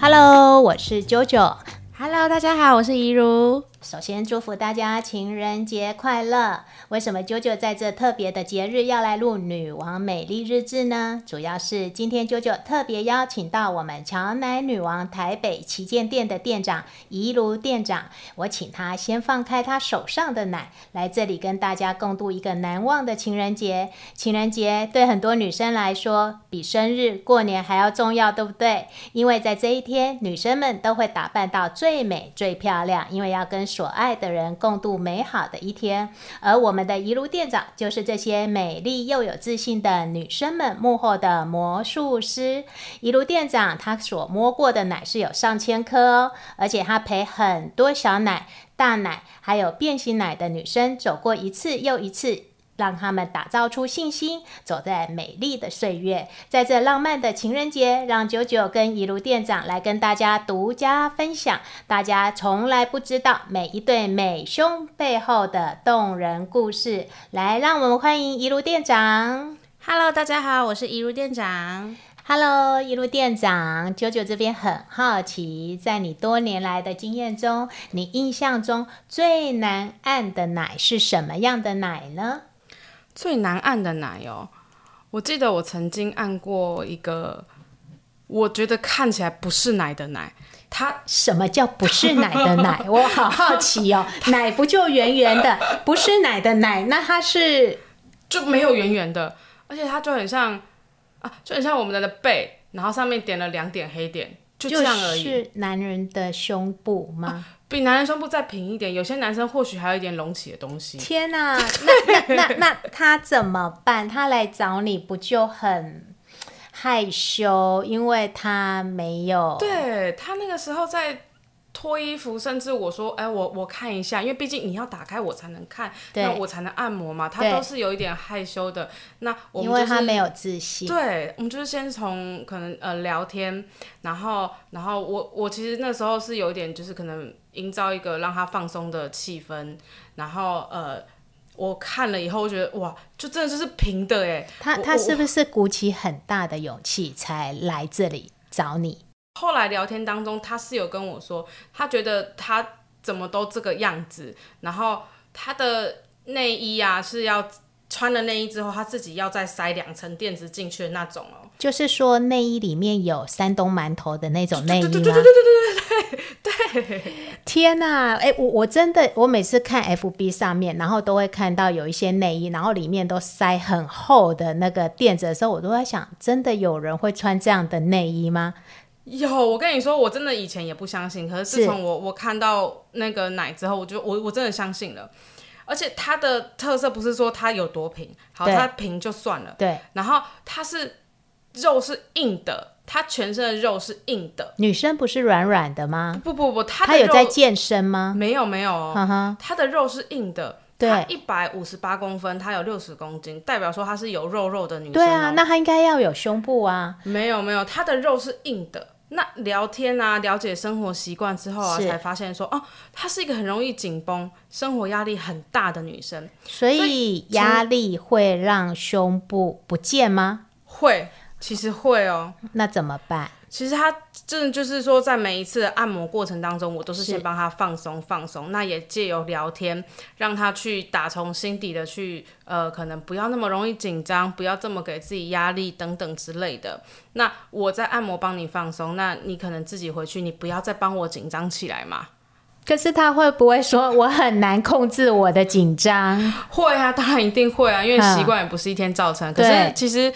Hello，我是九九。Hello，大家好，我是怡如。首先祝福大家情人节快乐！为什么九九在这特别的节日要来录《女王美丽日志》呢？主要是今天九九特别邀请到我们乔奶女王台北旗舰店的店长怡如店长，我请他先放开他手上的奶，来这里跟大家共度一个难忘的情人节。情人节对很多女生来说，比生日、过年还要重要，对不对？因为在这一天，女生们都会打扮到最美、最漂亮，因为要跟所爱的人共度美好的一天。而我们的一路店长就是这些美丽又有自信的女生们幕后的魔术师。一路店长他所摸过的奶是有上千颗哦，而且他陪很多小奶、大奶还有变形奶的女生走过一次又一次。让他们打造出信心，走在美丽的岁月。在这浪漫的情人节，让九九跟一路店长来跟大家独家分享大家从来不知道每一对美胸背后的动人故事。来，让我们欢迎一路店长。Hello，大家好，我是一路店长。Hello，一路店长，九九这边很好奇，在你多年来的经验中，你印象中最难按的奶是什么样的奶呢？最难按的奶哦，我记得我曾经按过一个，我觉得看起来不是奶的奶，它什么叫不是奶的奶？我好好奇哦，奶不就圆圆的，不是奶的奶，那它是就没有圆圆的，而且它就很像啊，就很像我们的背，然后上面点了两点黑点，就这样而已。是男人的胸部吗？比男人胸部再平一点，有些男生或许还有一点隆起的东西。天哪、那那那那他怎么办？他来找你不就很害羞，因为他没有对他那个时候在脱衣服，甚至我说，哎、我我看一下，因为毕竟你要打开我才能看，对那我才能按摩嘛，他都是有一点害羞的。那我因们就是为他没有自信。对，我们就是先从可能呃聊天，然后然后我我其实那时候是有一点就是可能营造一个让他放松的气氛，然后呃我看了以后，我觉得哇，就真的就是平的哎，他他是不是鼓起很大的勇气才来这里找你？后来聊天当中，他是有跟我说，他觉得他怎么都这个样子，然后他的内衣啊是要穿了内衣之后，他自己要再塞两层垫子进去的那种哦。就是说内衣里面有山东馒头的那种内衣吗？对对对对对对对对。天呐，哎、我我真的，我每次看 FB 上面，然后都会看到有一些内衣，然后里面都塞很厚的那个垫子的时候，我都在想，真的有人会穿这样的内衣吗？有，我跟你说，我真的以前也不相信，可是自从我我看到那个奶之后，我就我我真的相信了。而且它的特色不是说它有多平，好，它平就算了，对，然后它是肉是硬的，它全身的肉是硬的，女生不是软软的吗？不不不，它她有在健身吗？没有没有哦，哈哈，它的肉是硬的，对一百五十八公分，她有六十公斤，代表说她是有肉肉的女生、哦。对啊，那她应该要有胸部啊。没有没有，她的肉是硬的。那聊天啊，了解生活习惯之后啊，才发现说，哦，她是一个很容易紧绷、生活压力很大的女生。所以压力会让胸部不见吗？会，其实会哦。那怎么办？其实他真的就是说，在每一次的按摩过程当中，我都是是先帮他放松放松，那也借由聊天，让他去打从心底的去，呃，可能不要那么容易紧张，不要这么给自己压力等等之类的。那我在按摩帮你放松，那你可能自己回去，你不要再帮我紧张起来嘛。可是他会不会说我很难控制我的紧张？会啊，当然一定会啊，因为嗯习惯也不是一天造成。可是其实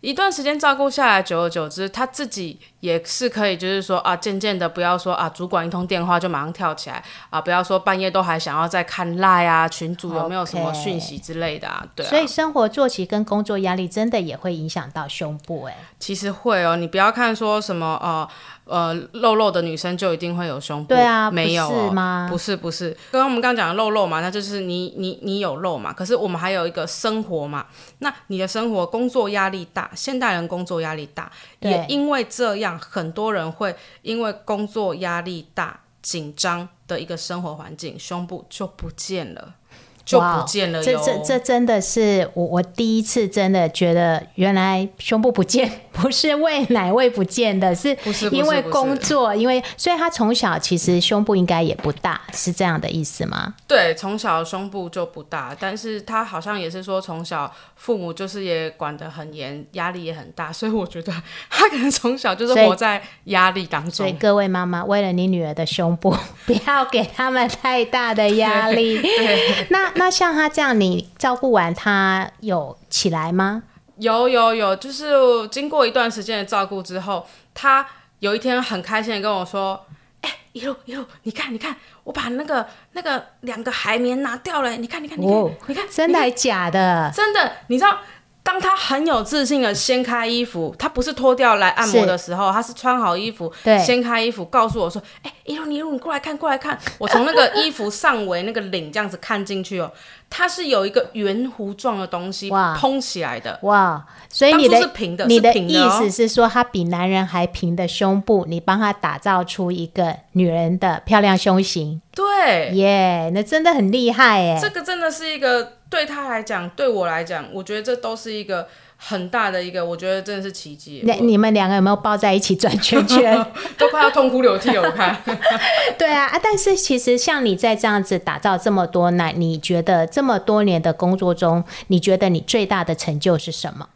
一段时间照顾下来，久而久之，他自己也是可以，就是说啊，渐渐的不要说啊，主管一通电话就马上跳起来啊，不要说半夜都还想要再看赖啊，群主有没有什么讯息之类的啊，对啊。所以生活作息跟工作压力真的也会影响到胸部、哎，其实会哦，你不要看说什么呃呃肉肉的女生就一定会有胸部，对啊没有、哦、是吗？不是不是，刚刚我们刚刚讲的肉肉嘛，那就是你你你有肉嘛，可是我们还有一个生活嘛，那你的生活工作压力大，现代人工作压力大，也因为这样，很多人会因为工作压力大。紧张的一个生活环境，胸部就不见了。就不见了这这这真的是我我第一次真的觉得，原来胸部不见不是喂奶喂不见的，是因为工作，因为所以他从小其实胸部应该也不大，是这样的意思吗？对，从小胸部就不大，但是他好像也是说从小父母就是也管得很严，压力也很大，所以我觉得他可能从小就是活在压力当中。所以各位妈妈，为了你女儿的胸部，不要给他们太大的压力。那那像他这样，你照顾完他有起来吗？有有有，就是经过一段时间的照顾之后，他有一天很开心的跟我说：“哎，一路一路，你看你看，我把那个那个两个海绵拿掉了，你看你看你看，你看真的还假的？真的，你知道。”当他很有自信的掀开衣服，他不是脱掉来按摩的时候，他是穿好衣服，掀开衣服，告诉我说：“哎，一路你一路你过来看，过来看。” 我从那个衣服上围那个领这样子看进去哦。它是有一个圆弧状的东西蓬起来的哇，所以你的你的意思是说，他比男人还平的胸部，你帮他打造出一个女人的漂亮胸型。对，耶，那真的很厉害哎。这个真的是一个对他来讲，对我来讲，我觉得这都是一个。很大的一个，我觉得真的是奇迹。那你们两个有没有抱在一起转圈圈？都快要痛哭流涕了，我看。对啊，啊！但是其实像你在这样子打造这么多奶，你觉得这么多年的工作中，你觉得你最大的成就是什么？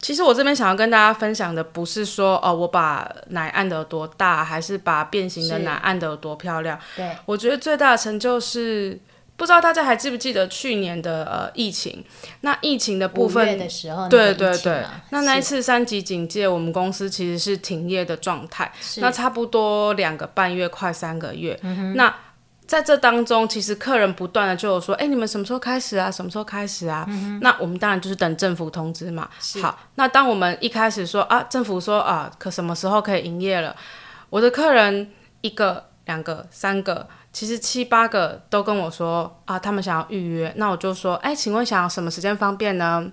其实我这边想要跟大家分享的，不是说哦，我把奶按的有多大，还是把变形的奶按的有多漂亮。对，我觉得最大的成就是。不知道大家还记不记得去年的呃疫情？那疫情的部分的时候，对对对，那那一次三级警戒，我们公司其实是停业的状态，那差不多两个半月，快三个月。那在这当中，其实客人不断的就有说：“哎，你们什么时候开始啊？什么时候开始啊？”那我们当然就是等政府通知嘛。好，那当我们一开始说啊，政府说啊，可什么时候可以营业了？我的客人一个、两个、三个。其实七八个都跟我说啊，他们想要预约，那我就说，哎，请问想要什么时间方便呢？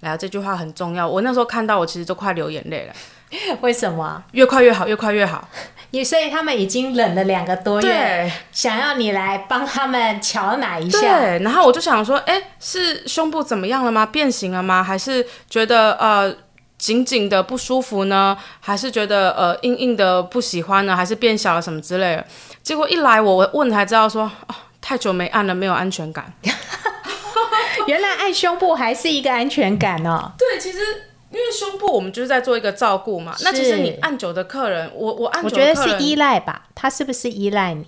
来，这句话很重要。我那时候看到，我其实都快流眼泪了。为什么？越快越好，越快越好。你所以他们已经忍了两个多月，想要你来帮他们瞧奶一下。对，然后我就想说，哎，是胸部怎么样了吗？变形了吗？还是觉得呃紧紧的不舒服呢？还是觉得呃硬硬的不喜欢呢？还是变小了什么之类的？结果一来，我问才知道说，哦，太久没按了，没有安全感。原来按胸部还是一个安全感哦。对，其实因为胸部我们就是在做一个照顾嘛。那其实你按久的客人，我我按久，我觉得是依赖吧。他是不是依赖你？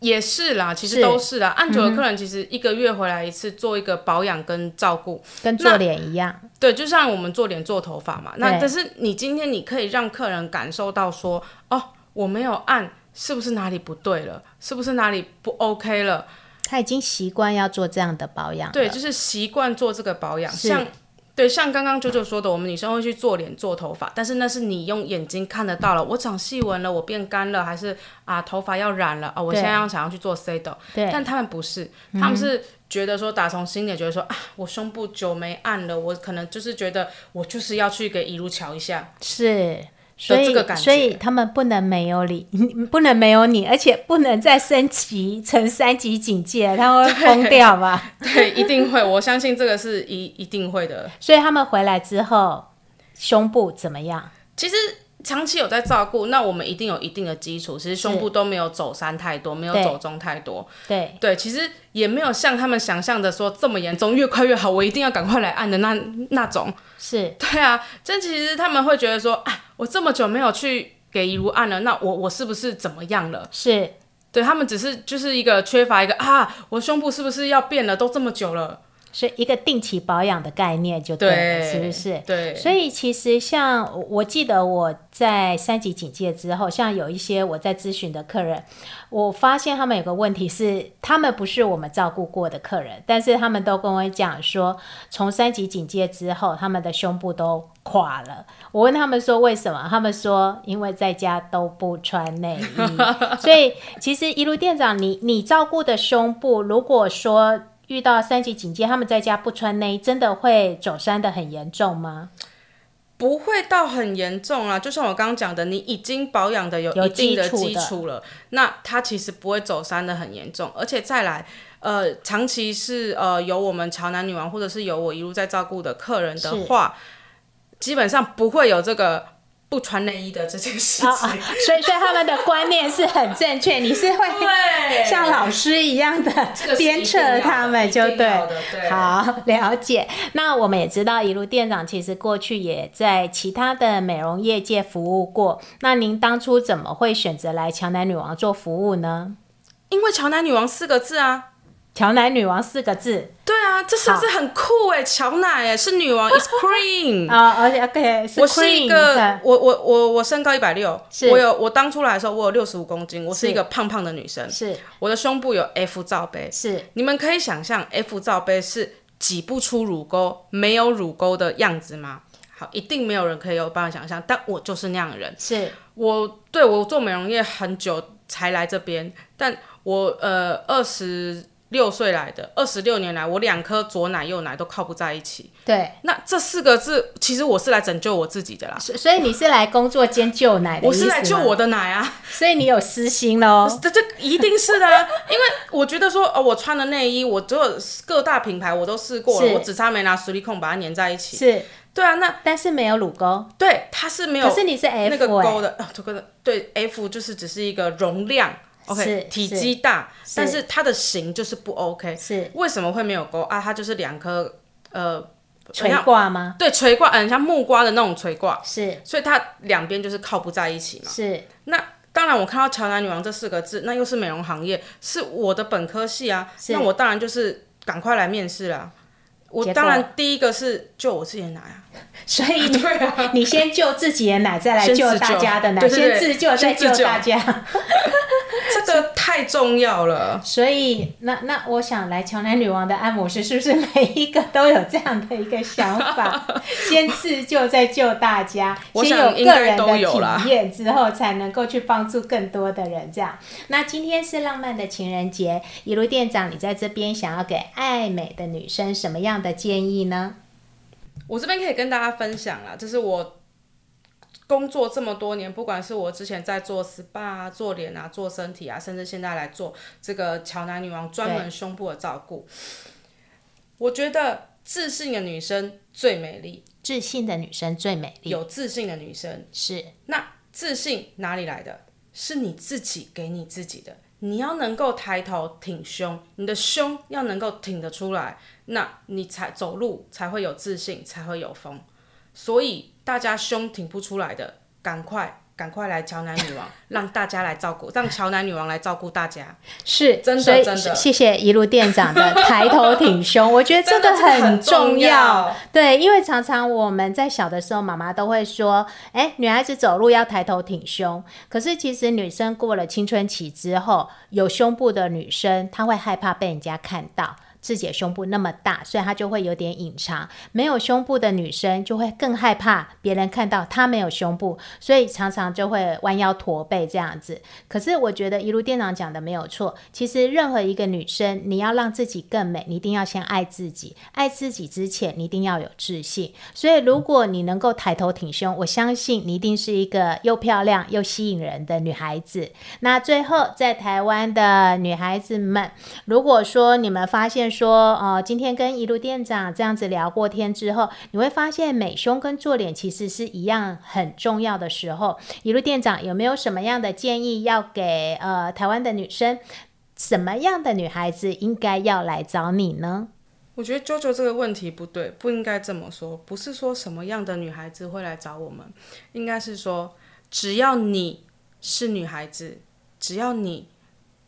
也是啦，其实都是啦。按久的客人，其实一个月回来一次，做一个保养跟照顾，跟做脸一样。对，就像我们做脸做头发嘛。那但是你今天你可以让客人感受到说，哦，我没有按。是不是哪里不对了？是不是哪里不 OK 了？他已经习惯要做这样的保养，对，就是习惯做这个保养。像对，像刚刚九九说的，我们女生会去做脸、做头发，但是那是你用眼睛看得到了，我长细纹了，我变干了，还是啊头发要染了啊？我现在要想要去做 C 的，对，但他们不是，他们是觉得说打从心里觉得说啊，我胸部久没按了，我可能就是觉得我就是要去给一路瞧一下，是。所以，所以他们不能没有你，不能没有你，而且不能再升级成三级警戒，他会疯掉吧？对，一定会，我相信这个是一一定会的。所以他们回来之后，胸部怎么样？其实。长期有在照顾，那我们一定有一定的基础。其实胸部都没有走山太多，没有走中太多。对对，其实也没有像他们想象的说这么严重，越快越好，我一定要赶快来按的那那种。是，对啊，这其实他们会觉得说，啊，我这么久没有去给怡如按了，那我我是不是怎么样了？是，对他们只是就是一个缺乏一个啊，我胸部是不是要变了？都这么久了。是一个定期保养的概念，就对了，是不是？对。所以其实像我记得我在三级警戒之后，像有一些我在咨询的客人，我发现他们有个问题是，他们不是我们照顾过的客人，但是他们都跟我讲说，从三级警戒之后，他们的胸部都垮了。我问他们说为什么，他们说因为在家都不穿内衣。所以其实一路店长，你你照顾的胸部，如果说。遇到三级警戒，他们在家不穿内衣，真的会走山的很严重吗？不会到很严重啊，就像我刚刚讲的，你已经保养的有有一定的基础了，那它其实不会走山的很严重，而且再来，呃，长期是呃有我们潮男女王或者是有我一路在照顾的客人的话，基本上不会有这个不穿内衣的这件事情。所以所以他们的观念是很正确，你是会对像老师一样的鞭策他们，就对。好，了解。那我们也知道，一路店长其实过去也在其他的美容业界服务过。那您当初怎么会选择来乔南女王做服务呢？因为乔南女王四个字啊，乔奶女王四个字。对啊，这是不是很酷哎？乔奶哎，是女王，is queen。啊，而且 OK，我是一个，我我我我身高一百六，我有我当初来的时候我有六十五公斤，我是是。一个胖胖的女生，是。我的胸部有 F 罩杯，是。你们可以想象 F 罩杯是挤不出乳沟、没有乳沟的样子吗？好，一定没有人可以有办法想象，但我就是那样的人。是。我对我做美容业很久才来这边，但我呃二十六岁来的，二十六年来，我两颗左奶右奶都靠不在一起。对，那这四个字，其实我是来拯救我自己的啦，所所以你是来工作兼救奶的我是来救我的奶啊。所以你有私心喽？这这一定是的、啊，因为我觉得说，哦，我穿的内衣，我所有各大品牌我都试过了，我只差没拿实力控把它粘在一起。是，对啊，那但是没有乳沟。对它是没有，可是你是 F 那个欸勾的，哦，这个的对 F 就是只是一个容量是，OK，体积大，但是它的型就是不 OK。是为什么会没有钩啊？它就是两颗呃，垂挂吗？对垂挂，嗯，像木瓜的那种垂挂，是所以它两边就是靠不在一起嘛。是那当然，我看到“乔南女王”这四个字，那又是美容行业，是我的本科系啊，那我当然就是赶快来面试了。我当然第一个是就我自己拿呀啊，所以你对啊，你先救自己的奶，再来救大家的奶，先自救再救大家。这个太重要了。所以，那那我想来乔南女王的按摩师，是不是每一个都有这样的一个想法？先自救再救大家，我先有想应该都个人的体验之后，才能够去帮助更多的人。这样，那今天是浪漫的情人节，一路店长，你在这边想要给爱美的女生什么样的建议呢？我这边可以跟大家分享啦，就是我工作这么多年，不管是我之前在做 SPA 啊、做脸啊、做身体啊，甚至现在来做这个乔南女王专门胸部的照顾，我觉得自信的女生最美丽，自信的女生最美丽，有自信的女生，是那自信哪里来的？是你自己给你自己的。你要能够抬头挺胸，你的胸要能够挺得出来，那你才走路才会有自信，才会有风。所以大家胸挺不出来的，赶快赶快来乔南女王，让大家来照顾，让乔南女王来照顾大家。是，真的真的谢谢一路店长的抬头挺胸，我觉得这个很重重要对，因为常常我们在小的时候，妈妈都会说，哎，女孩子走路要抬头挺胸。可是其实女生过了青春期之后，有胸部的女生，她会害怕被人家看到。自己的胸部那么大，所以她就会有点隐藏。没有胸部的女生就会更害怕别人看到她没有胸部，所以常常就会弯腰驼背这样子。可是我觉得一路店长讲的没有错，其实任何一个女生，你要让自己更美，你一定要先爱自己。爱自己之前，你一定要有自信。所以如果你能够抬头挺胸，我相信你一定是一个又漂亮又吸引人的女孩子。那最后，在台湾的女孩子们，如果说你们发现说，呃，今天跟一路店长这样子聊过天之后，你会发现美胸跟做脸其实是一样很重要的时候，一路店长有没有什么样的建议要给呃台湾的女生？什么样的女孩子应该要来找你呢？我觉得 JoJo 这个问题不对，不应该这么说。不是说什么样的女孩子会来找我们，应该是说，只要你是女孩子，只要你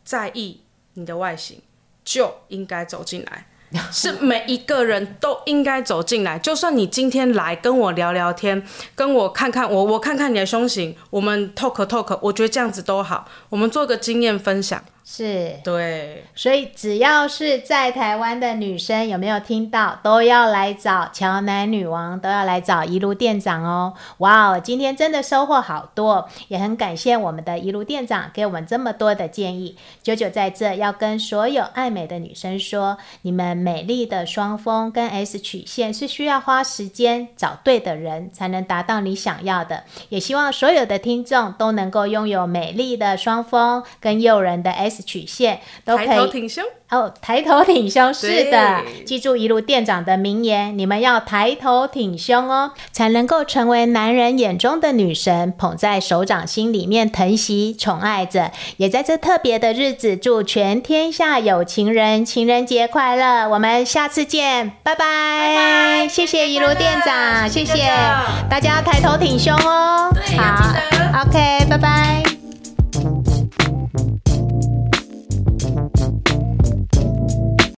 在意你的外形，就应该走进来。是每一个人都应该走进来，就算你今天来跟我聊聊天，跟我看看我，我看看你的胸型，我们 talk talk，我觉得这样子都好，我们做个经验分享。是，对，所以只要是在台湾的女生，有没有听到，都要来找乔南女王，都要来找一路店长哦。哇哦，今天真的收获好多，也很感谢我们的一路店长给我们这么多的建议。九九在这要跟所有爱美的女生说，你们美丽的双峰跟 S 曲线是需要花时间找对的人才能达到你想要的。也希望所有的听众都能够拥有美丽的双峰跟诱人的 S 曲线，都可抬头以挺胸，哦，抬头挺胸是的，对。记住一路店长的名言，你们要抬头挺胸哦，才能够成为男人眼中的女神，捧在手掌心里面疼惜宠爱着。也在这特别的日子，祝全天下有情人情人节快乐！我们下次见，拜拜，拜谢谢一路店长，谢谢。大家，抬头挺胸哦。好，OK，拜拜。